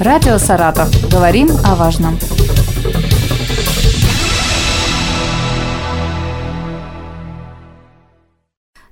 Радио «Саратов». Говорим о важном.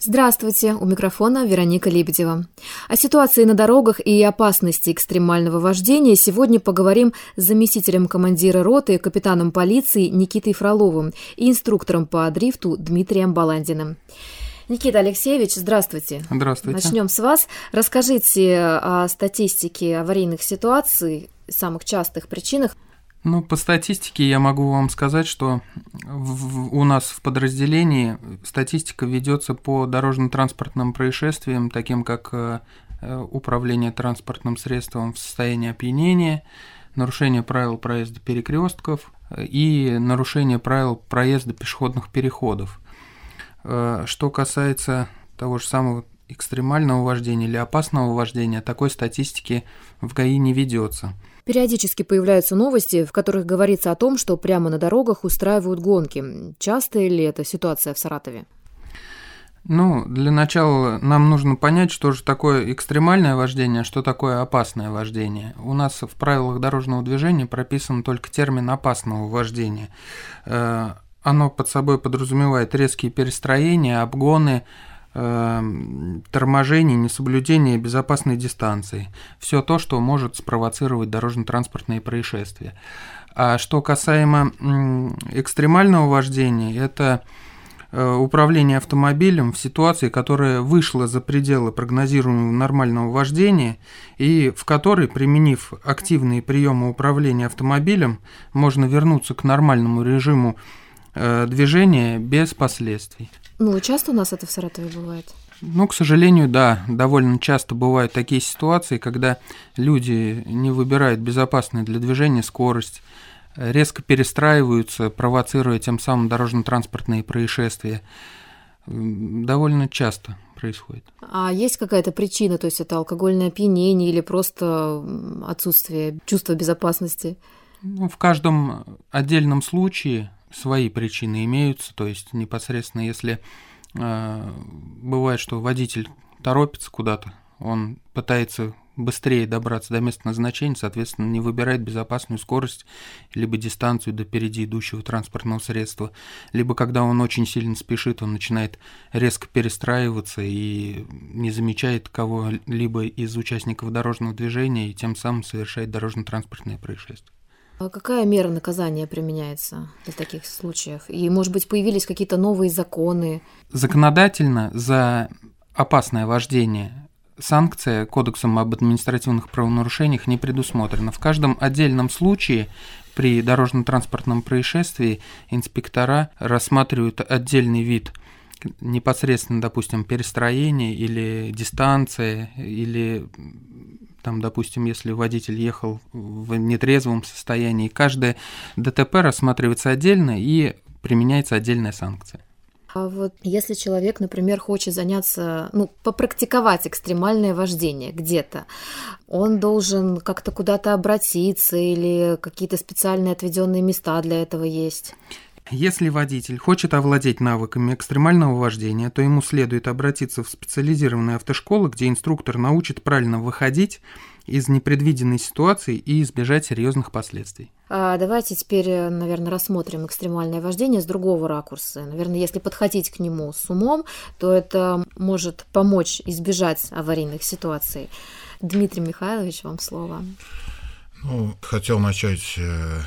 Здравствуйте, у микрофона Вероника Лебедева. О ситуации на дорогах и опасности экстремального вождения сегодня поговорим с заместителем командира роты, капитаном полиции Никитой Фроловым и инструктором по дрифту Дмитрием Баландиным. Никита Алексеевич, здравствуйте. Здравствуйте. Начнем с вас. Расскажите о статистике аварийных ситуаций, самых частых причинах. Ну, по статистике я могу вам сказать, что в, у нас в подразделении статистика ведется по дорожно-транспортным происшествиям, таким как э, управление транспортным средством в состоянии опьянения, нарушение правил проезда перекрестков и нарушение правил проезда пешеходных переходов. Э, что касается того же самого экстремального вождения или опасного вождения, такой статистики в ГАИ не ведется. Периодически появляются новости, в которых говорится о том, что прямо на дорогах устраивают гонки. Часто ли это ситуация в Саратове? Ну, для начала нам нужно понять, что же такое экстремальное вождение, что такое опасное вождение. У нас в правилах дорожного движения прописан только термин опасного вождения. Оно под собой подразумевает резкие перестроения, обгоны, э, торможение, несоблюдение безопасной дистанции. Все то, что может спровоцировать дорожно-транспортные происшествия. А что касаемо экстремального вождения, это э, управление автомобилем в ситуации, которая вышла за пределы прогнозируемого нормального вождения и в которой, применив активные приемы управления автомобилем, можно вернуться к нормальному режиму движение без последствий. Ну, часто у нас это в Саратове бывает? Ну, к сожалению, да, довольно часто бывают такие ситуации, когда люди не выбирают безопасную для движения скорость, резко перестраиваются, провоцируя тем самым дорожно-транспортные происшествия. Довольно часто происходит. А есть какая-то причина, то есть это алкогольное опьянение или просто отсутствие чувства безопасности? Ну, в каждом отдельном случае свои причины имеются, то есть непосредственно если э, бывает, что водитель торопится куда-то, он пытается быстрее добраться до места назначения, соответственно, не выбирает безопасную скорость, либо дистанцию до впереди идущего транспортного средства, либо когда он очень сильно спешит, он начинает резко перестраиваться и не замечает кого-либо из участников дорожного движения и тем самым совершает дорожно-транспортное происшествие. А какая мера наказания применяется для таких случаев? И, может быть, появились какие-то новые законы? Законодательно за опасное вождение санкция Кодексом об административных правонарушениях не предусмотрена. В каждом отдельном случае при дорожно-транспортном происшествии инспектора рассматривают отдельный вид непосредственно, допустим, перестроения или дистанции, или там, допустим, если водитель ехал в нетрезвом состоянии, каждое ДТП рассматривается отдельно и применяется отдельная санкция. А вот если человек, например, хочет заняться, ну, попрактиковать экстремальное вождение где-то, он должен как-то куда-то обратиться или какие-то специальные отведенные места для этого есть? Если водитель хочет овладеть навыками экстремального вождения, то ему следует обратиться в специализированные автошколы, где инструктор научит правильно выходить из непредвиденной ситуации и избежать серьезных последствий. А давайте теперь, наверное, рассмотрим экстремальное вождение с другого ракурса. Наверное, если подходить к нему с умом, то это может помочь избежать аварийных ситуаций. Дмитрий Михайлович, вам слово. Ну, хотел начать э,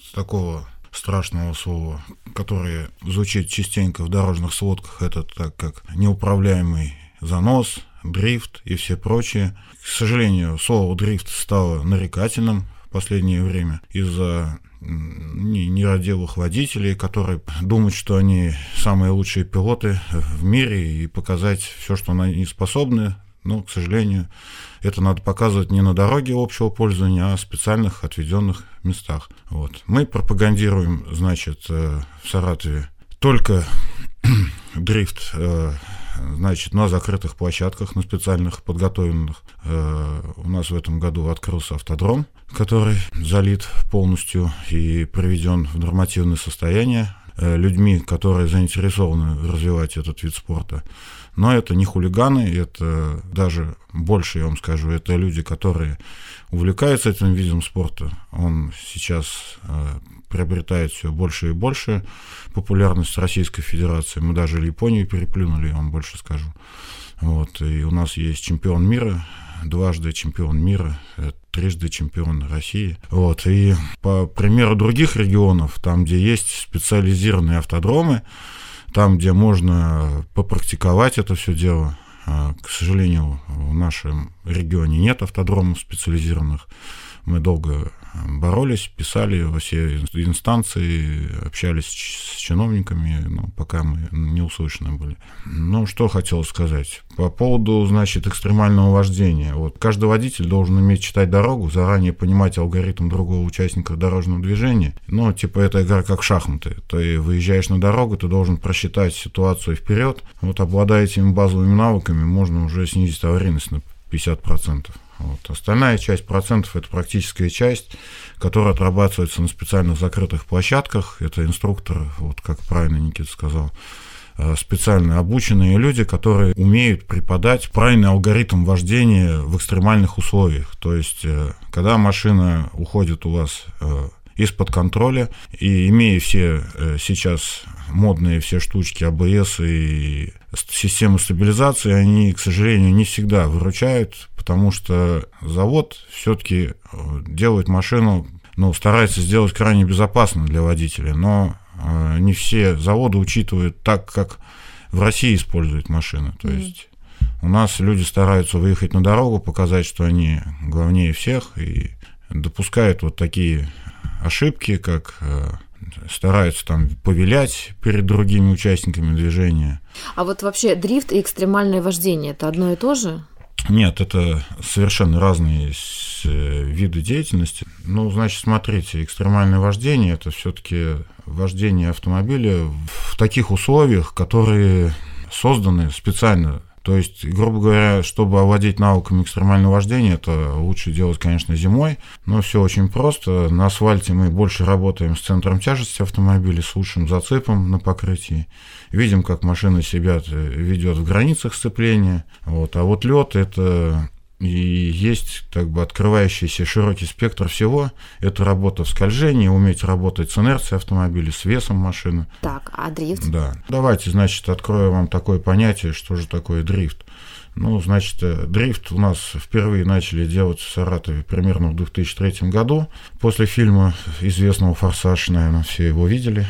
с такого страшного слова, которое звучит частенько в дорожных сводках, это так как неуправляемый занос, дрифт и все прочее. К сожалению, слово дрифт стало нарекательным в последнее время из-за нерадивых водителей, которые думают, что они самые лучшие пилоты в мире и показать все, что они способны, но, к сожалению, это надо показывать не на дороге общего пользования, а в специальных отведенных местах. Вот. Мы пропагандируем, значит, э, в Саратове только дрифт э, значит, на закрытых площадках, на специальных подготовленных. Э, у нас в этом году открылся автодром, который залит полностью и приведен в нормативное состояние людьми, которые заинтересованы развивать этот вид спорта. Но это не хулиганы, это даже больше, я вам скажу, это люди, которые увлекаются этим видом спорта. Он сейчас э, приобретает все больше и больше популярность в Российской Федерации. Мы даже Японию переплюнули, я вам больше скажу. Вот, и у нас есть чемпион мира, дважды чемпион мира, э, трижды чемпион России. Вот, и по примеру других регионов, там, где есть специализированные автодромы, там, где можно попрактиковать это все дело, а, к сожалению, в нашем регионе нет автодромов специализированных. Мы долго боролись, писали во все инстанции, общались с чиновниками, но пока мы не услышаны были. Ну, что хотел сказать. По поводу, значит, экстремального вождения. Вот каждый водитель должен уметь читать дорогу, заранее понимать алгоритм другого участника дорожного движения. Ну, типа, это игра как шахматы. Ты выезжаешь на дорогу, ты должен просчитать ситуацию вперед. Вот обладая этими базовыми навыками, можно уже снизить аварийность на 50%. Вот. Остальная часть процентов – это практическая часть, которая отрабатывается на специальных закрытых площадках. Это инструкторы, вот как правильно Никита сказал, э, специально обученные люди, которые умеют преподать правильный алгоритм вождения в экстремальных условиях. То есть, э, когда машина уходит у вас э, из-под контроля, и имея все сейчас модные все штучки АБС и системы стабилизации, они, к сожалению, не всегда выручают, потому что завод все-таки э, делает машину, ну, старается сделать крайне безопасно для водителя, но э, не все заводы учитывают так, как в России используют машины. То mm есть у нас люди стараются выехать на дорогу, показать, что они главнее всех, и допускают вот такие ошибки, как э, стараются там повелять перед другими участниками движения. А вот вообще дрифт и экстремальное вождение – это одно и то же? Нет, это совершенно разные э, виды деятельности. Ну, значит, смотрите, экстремальное вождение – это все-таки вождение автомобиля в таких условиях, которые созданы специально то есть, грубо говоря, чтобы овладеть навыками экстремального вождения, это лучше делать, конечно, зимой, но все очень просто. На асфальте мы больше работаем с центром тяжести автомобиля, с лучшим зацепом на покрытии. Видим, как машина себя ведет в границах сцепления. Вот. А вот лед это и есть как бы открывающийся широкий спектр всего. Это работа в скольжении, уметь работать с инерцией автомобиля, с весом машины. Так, а дрифт? Да. Давайте, значит, открою вам такое понятие, что же такое дрифт. Ну, значит, э, дрифт у нас впервые начали делать в Саратове примерно в 2003 году. После фильма известного «Форсаж», наверное, все его видели.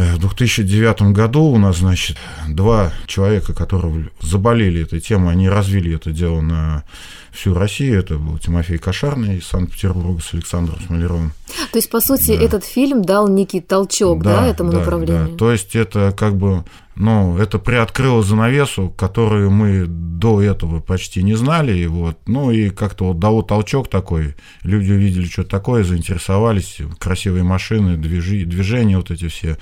В 2009 году у нас, значит, два человека, которые заболели этой темой, они развили это дело на всю Россию. Это был Тимофей Кошарный из Санкт-Петербурга с Александром Смолеровым. То есть, по сути, да. этот фильм дал некий толчок, да, да этому да, направлению? Да. То есть, это как бы, ну, это приоткрыло занавесу, которую мы до этого почти не знали, и вот, ну, и как-то вот дало толчок такой, люди увидели, что такое, заинтересовались, красивые машины, движи, движения вот эти все,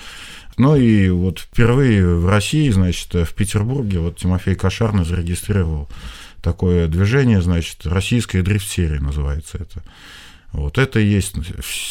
ну и вот впервые в России, значит, в Петербурге вот Тимофей Кошарный зарегистрировал такое движение, значит, российская дрифт-серия называется это. Вот это и есть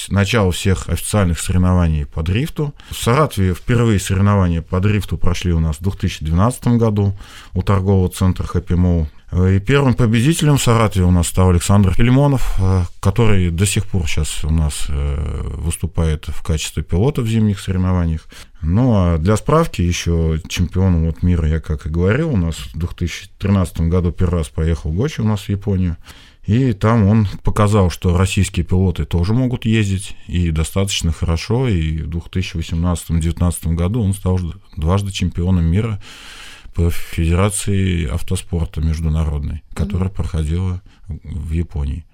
начало всех официальных соревнований по дрифту. В Саратове впервые соревнования по дрифту прошли у нас в 2012 году у торгового центра Happy Mall. И первым победителем в Саратове у нас стал Александр Филимонов, э, который до сих пор сейчас у нас э, выступает в качестве пилота в зимних соревнованиях. Ну, а для справки еще чемпионом вот мира, я как и говорил, у нас в 2013 году первый раз поехал Гочи у нас в Японию. И там он показал, что российские пилоты тоже могут ездить, и достаточно хорошо. И в 2018-2019 году он стал дважды чемпионом мира по Федерации автоспорта международной, которая mm-hmm. проходила в Японии.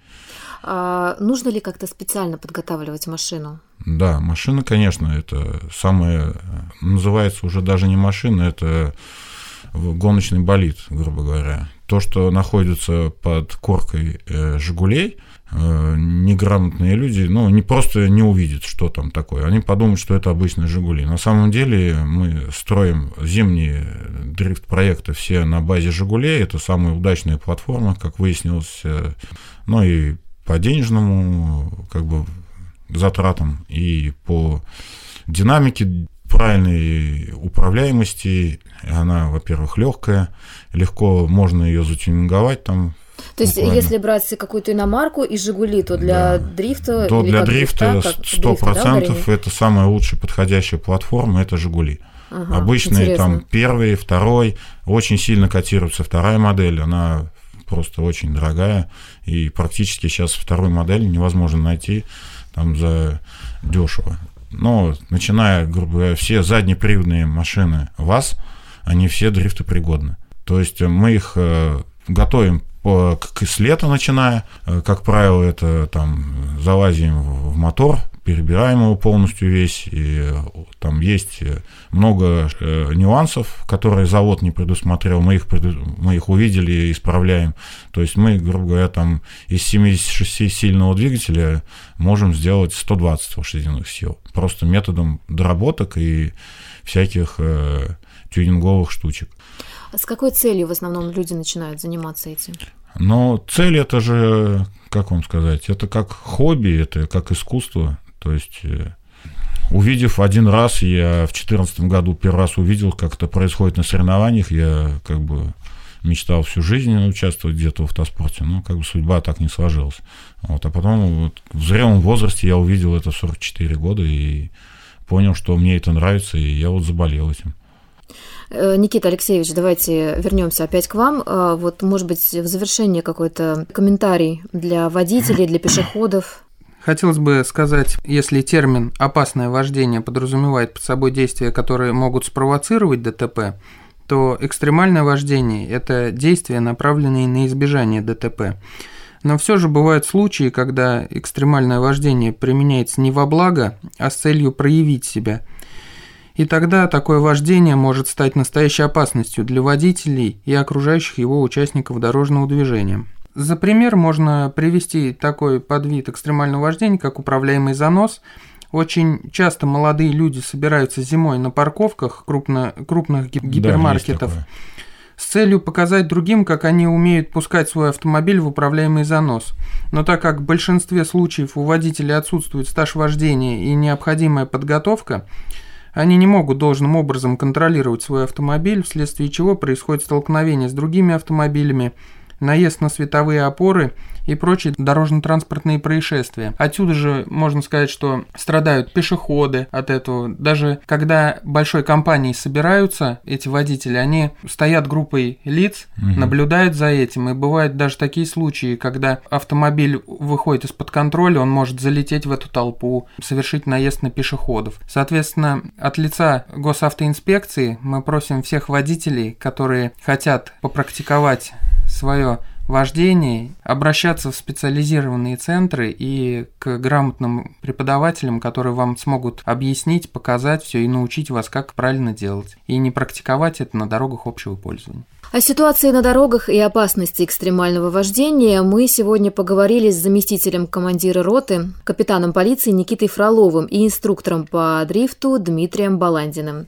А нужно ли как-то специально подготавливать машину? Да, машина, конечно, это самое, называется уже даже не машина, это гоночный болид, грубо говоря. То, что находится под коркой э, «Жигулей», э, неграмотные люди, ну, не просто не увидят, что там такое. Они подумают, что это обычные «Жигули». На самом деле мы строим зимние дрифт-проекты все на базе «Жигулей». Это самая удачная платформа, как выяснилось. Э, ну и по денежному как бы затратам, и по динамике правильной управляемости. Она, во-первых, легкая, легко можно ее затюнинговать там то есть, Буквально. если брать какую-то иномарку и Жигули, то для да. дрифта... То для дрифта сто процентов да, это самая лучшая подходящая платформа, это Жигули. Ага, Обычные интересно. там первый, второй, очень сильно котируется вторая модель, она просто очень дорогая, и практически сейчас вторую модель невозможно найти там за дешево. Но начиная, грубо говоря, все заднеприводные машины ВАЗ, они все дрифтопригодны. То есть мы их э, готовим как с лета начиная, э, как правило, это там залазим в мотор, перебираем его полностью весь, и э, там есть э, много нюансов, которые завод не предусмотрел, мы их, мы их увидели и исправляем. То есть мы, грубо говоря, там из 76-сильного двигателя можем сделать 120 лошадиных сил, просто методом доработок и всяких э, тюнинговых штучек. А с какой целью в основном люди начинают заниматься этим? Но цель это же, как вам сказать, это как хобби, это как искусство. То есть, э, увидев один раз, я в 2014 году первый раз увидел, как это происходит на соревнованиях, я как бы мечтал всю жизнь участвовать где-то в автоспорте, но как бы судьба так не сложилась. Вот, а потом вот, в зрелом возрасте я увидел это в 44 года и понял, что мне это нравится, и я вот заболел этим. Э, Никита Алексеевич, давайте вернемся опять к вам. Э, вот, может быть, в завершение какой-то комментарий для водителей, для пешеходов. Хотелось бы сказать, если термин «опасное вождение» подразумевает под собой действия, которые могут спровоцировать ДТП, то экстремальное вождение – это действия, направленные на избежание ДТП. Но все же бывают случаи, когда экстремальное вождение применяется не во благо, а с целью проявить себя – и тогда такое вождение может стать настоящей опасностью для водителей и окружающих его участников дорожного движения. За пример можно привести такой подвид экстремального вождения, как управляемый занос. Очень часто молодые люди собираются зимой на парковках крупно, крупных гипермаркетов да, с целью показать другим, как они умеют пускать свой автомобиль в управляемый занос. Но так как в большинстве случаев у водителя отсутствует стаж вождения и необходимая подготовка, они не могут должным образом контролировать свой автомобиль, вследствие чего происходит столкновение с другими автомобилями, наезд на световые опоры и прочие дорожно-транспортные происшествия. Отсюда же можно сказать, что страдают пешеходы от этого. Даже когда большой компанией собираются эти водители, они стоят группой лиц, угу. наблюдают за этим. И бывают даже такие случаи, когда автомобиль выходит из-под контроля, он может залететь в эту толпу, совершить наезд на пешеходов. Соответственно, от лица госавтоинспекции мы просим всех водителей, которые хотят попрактиковать свое вождении, обращаться в специализированные центры и к грамотным преподавателям, которые вам смогут объяснить, показать все и научить вас, как правильно делать. И не практиковать это на дорогах общего пользования. О ситуации на дорогах и опасности экстремального вождения мы сегодня поговорили с заместителем командира роты, капитаном полиции Никитой Фроловым и инструктором по дрифту Дмитрием Баландиным.